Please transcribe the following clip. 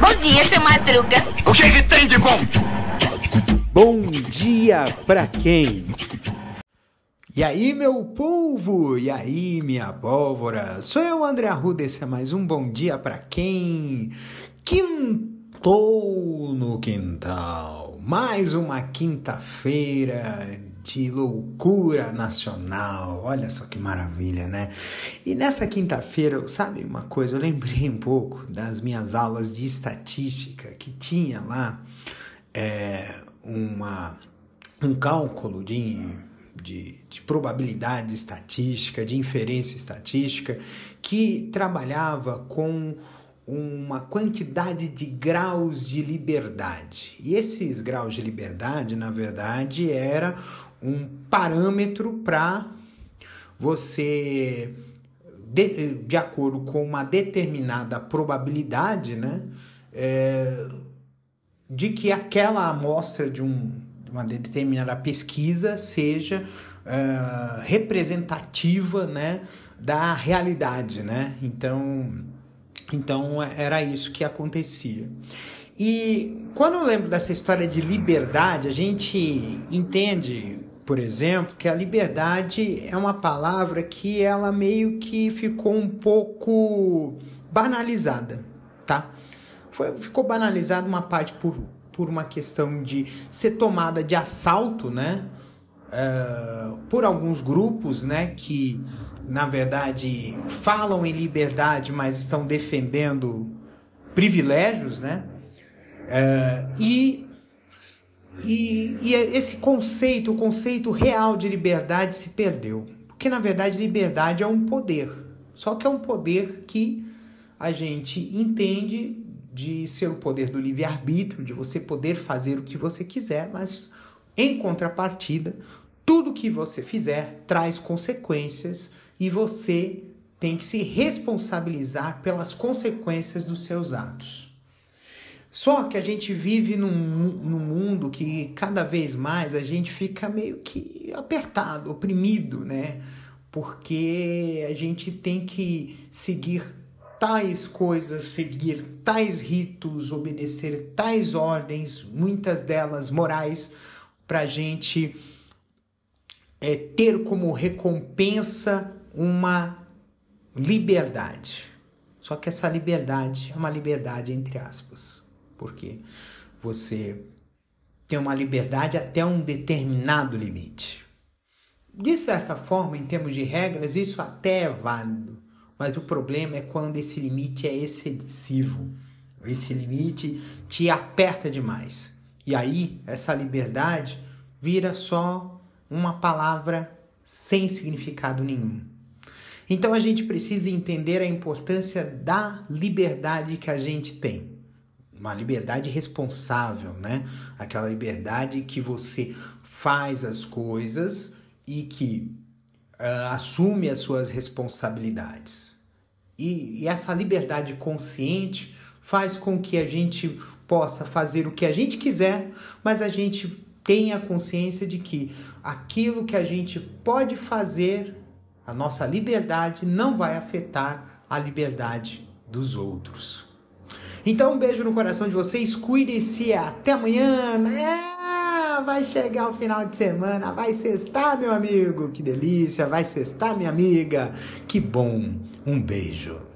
Bom dia, seu Madruga. O que, que tem de bom? Bom dia pra quem? E aí, meu povo? E aí, minha pólvora? Sou eu, André Arruda, esse é mais um Bom Dia Pra Quem? Quintou no quintal. Mais uma quinta-feira de loucura nacional. Olha só que maravilha, né? E nessa quinta-feira, sabe uma coisa? Eu lembrei um pouco das minhas aulas de estatística que tinha lá é, uma, um cálculo de de, de, probabilidade estatística, de inferência estatística, que trabalhava com uma quantidade de graus de liberdade. E esses graus de liberdade, na verdade, era um parâmetro para você, de, de, acordo com uma determinada probabilidade, né, é, de que aquela amostra de um uma determinada pesquisa seja uh, representativa né, da realidade. Né? Então, então era isso que acontecia. E quando eu lembro dessa história de liberdade, a gente entende, por exemplo, que a liberdade é uma palavra que ela meio que ficou um pouco banalizada, tá? Foi, ficou banalizada uma parte por por uma questão de ser tomada de assalto, né? Uh, por alguns grupos, né? Que na verdade falam em liberdade, mas estão defendendo privilégios, né? Uh, e, e, e esse conceito, o conceito real de liberdade se perdeu. Porque na verdade liberdade é um poder. Só que é um poder que a gente entende de ser o poder do livre-arbítrio, de você poder fazer o que você quiser, mas em contrapartida, tudo que você fizer traz consequências e você tem que se responsabilizar pelas consequências dos seus atos. Só que a gente vive num, num mundo que cada vez mais a gente fica meio que apertado, oprimido, né? Porque a gente tem que seguir tais coisas, seguir tais ritos, obedecer tais ordens, muitas delas morais, para a gente é, ter como recompensa uma liberdade. Só que essa liberdade é uma liberdade entre aspas, porque você tem uma liberdade até um determinado limite. De certa forma, em termos de regras, isso até é válido. Mas o problema é quando esse limite é excessivo. Esse limite te aperta demais. E aí, essa liberdade vira só uma palavra sem significado nenhum. Então a gente precisa entender a importância da liberdade que a gente tem. Uma liberdade responsável, né? Aquela liberdade que você faz as coisas e que uh, assume as suas responsabilidades. E, e essa liberdade consciente faz com que a gente possa fazer o que a gente quiser, mas a gente tenha consciência de que aquilo que a gente pode fazer, a nossa liberdade, não vai afetar a liberdade dos outros. Então, um beijo no coração de vocês, cuidem-se, até amanhã, né? vai chegar o final de semana, vai sextar, meu amigo, que delícia, vai sextar, minha amiga, que bom, um beijo.